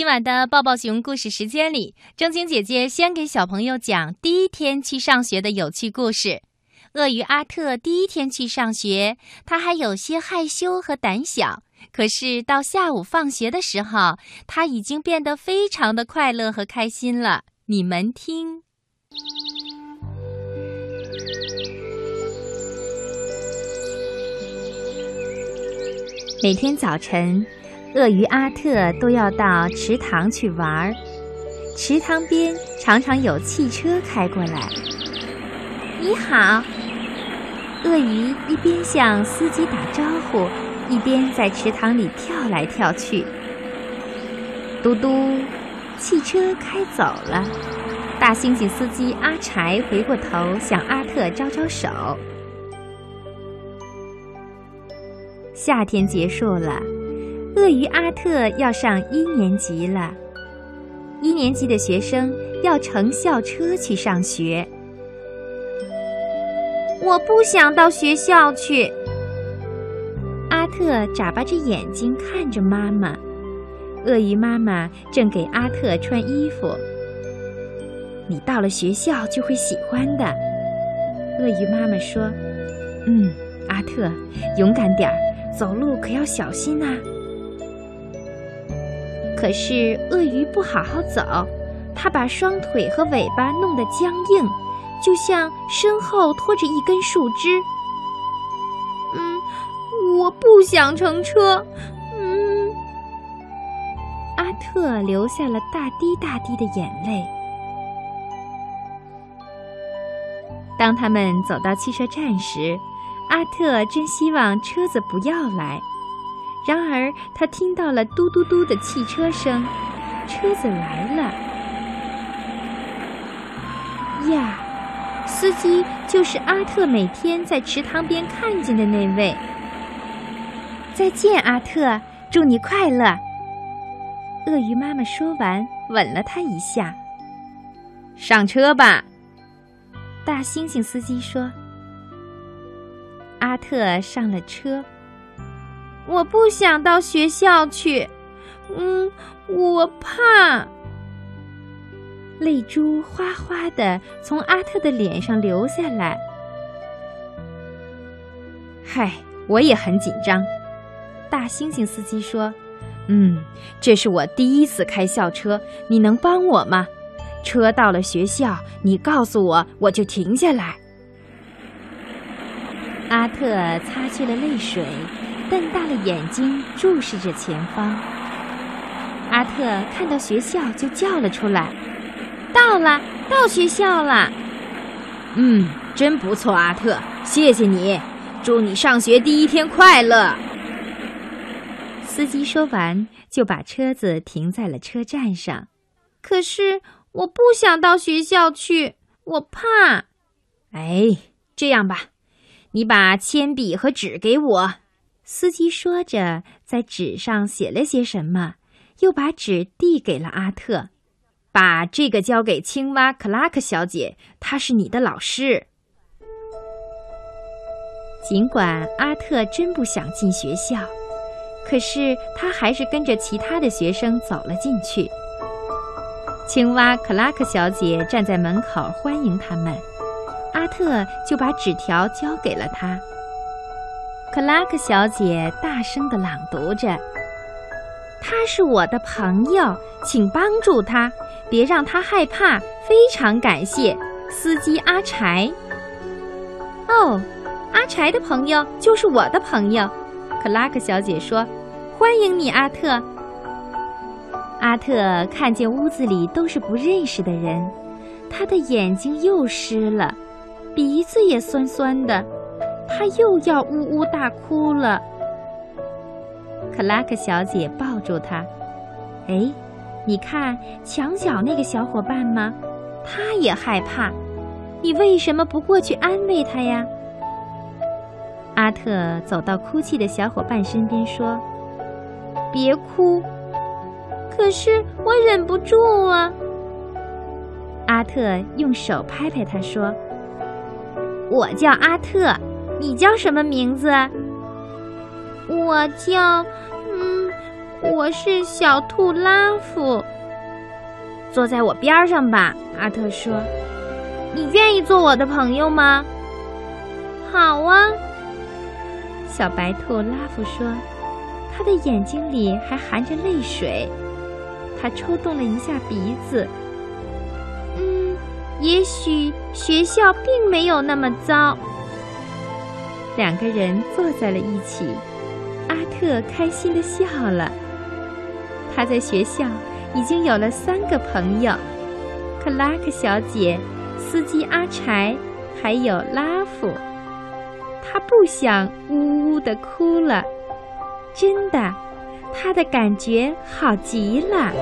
今晚的抱抱熊故事时间里，正晶姐姐先给小朋友讲第一天去上学的有趣故事。鳄鱼阿特第一天去上学，他还有些害羞和胆小。可是到下午放学的时候，他已经变得非常的快乐和开心了。你们听，每天早晨。鳄鱼阿特都要到池塘去玩儿，池塘边常常有汽车开过来。你好，鳄鱼一边向司机打招呼，一边在池塘里跳来跳去。嘟嘟，汽车开走了。大猩猩司机阿柴回过头向阿特招招手。夏天结束了。鳄鱼阿特要上一年级了，一年级的学生要乘校车去上学。我不想到学校去。阿特眨巴着眼睛看着妈妈，鳄鱼妈妈正给阿特穿衣服。你到了学校就会喜欢的，鳄鱼妈妈说：“嗯，阿特，勇敢点儿，走路可要小心呐。”可是鳄鱼不好好走，它把双腿和尾巴弄得僵硬，就像身后拖着一根树枝。嗯，我不想乘车。嗯，阿特流下了大滴大滴的眼泪。当他们走到汽车站时，阿特真希望车子不要来。然而，他听到了嘟嘟嘟的汽车声，车子来了。呀，司机就是阿特每天在池塘边看见的那位。再见，阿特，祝你快乐。鳄鱼妈妈说完，吻了他一下。上车吧，大猩猩司机说。阿特上了车。我不想到学校去，嗯，我怕。泪珠哗哗的从阿特的脸上流下来。嗨，我也很紧张。大猩猩司机说：“嗯，这是我第一次开校车，你能帮我吗？车到了学校，你告诉我，我就停下来。”阿特擦去了泪水。瞪大了眼睛注视着前方，阿特看到学校就叫了出来：“到了，到学校了。”嗯，真不错，阿特，谢谢你，祝你上学第一天快乐。司机说完就把车子停在了车站上。可是我不想到学校去，我怕。哎，这样吧，你把铅笔和纸给我。司机说着，在纸上写了些什么，又把纸递给了阿特，把这个交给青蛙克拉克小姐，她是你的老师。尽管阿特真不想进学校，可是他还是跟着其他的学生走了进去。青蛙克拉克小姐站在门口欢迎他们，阿特就把纸条交给了他。克拉克小姐大声地朗读着：“他是我的朋友，请帮助他，别让他害怕。非常感谢，司机阿柴。”哦，阿柴的朋友就是我的朋友，克拉克小姐说：“欢迎你，阿特。”阿特看见屋子里都是不认识的人，他的眼睛又湿了，鼻子也酸酸的。他又要呜呜大哭了。克拉克小姐抱住他，哎，你看墙角那个小伙伴吗？他也害怕。你为什么不过去安慰他呀？阿特走到哭泣的小伙伴身边说：“别哭。”可是我忍不住啊。阿特用手拍拍他说：“我叫阿特。”你叫什么名字？我叫……嗯，我是小兔拉夫。坐在我边上吧，阿特说。你愿意做我的朋友吗？好啊，小白兔拉夫说。他的眼睛里还含着泪水，他抽动了一下鼻子。嗯，也许学校并没有那么糟。两个人坐在了一起，阿特开心的笑了。他在学校已经有了三个朋友：克拉克小姐、司机阿柴，还有拉夫。他不想呜呜的哭了。真的，他的感觉好极了。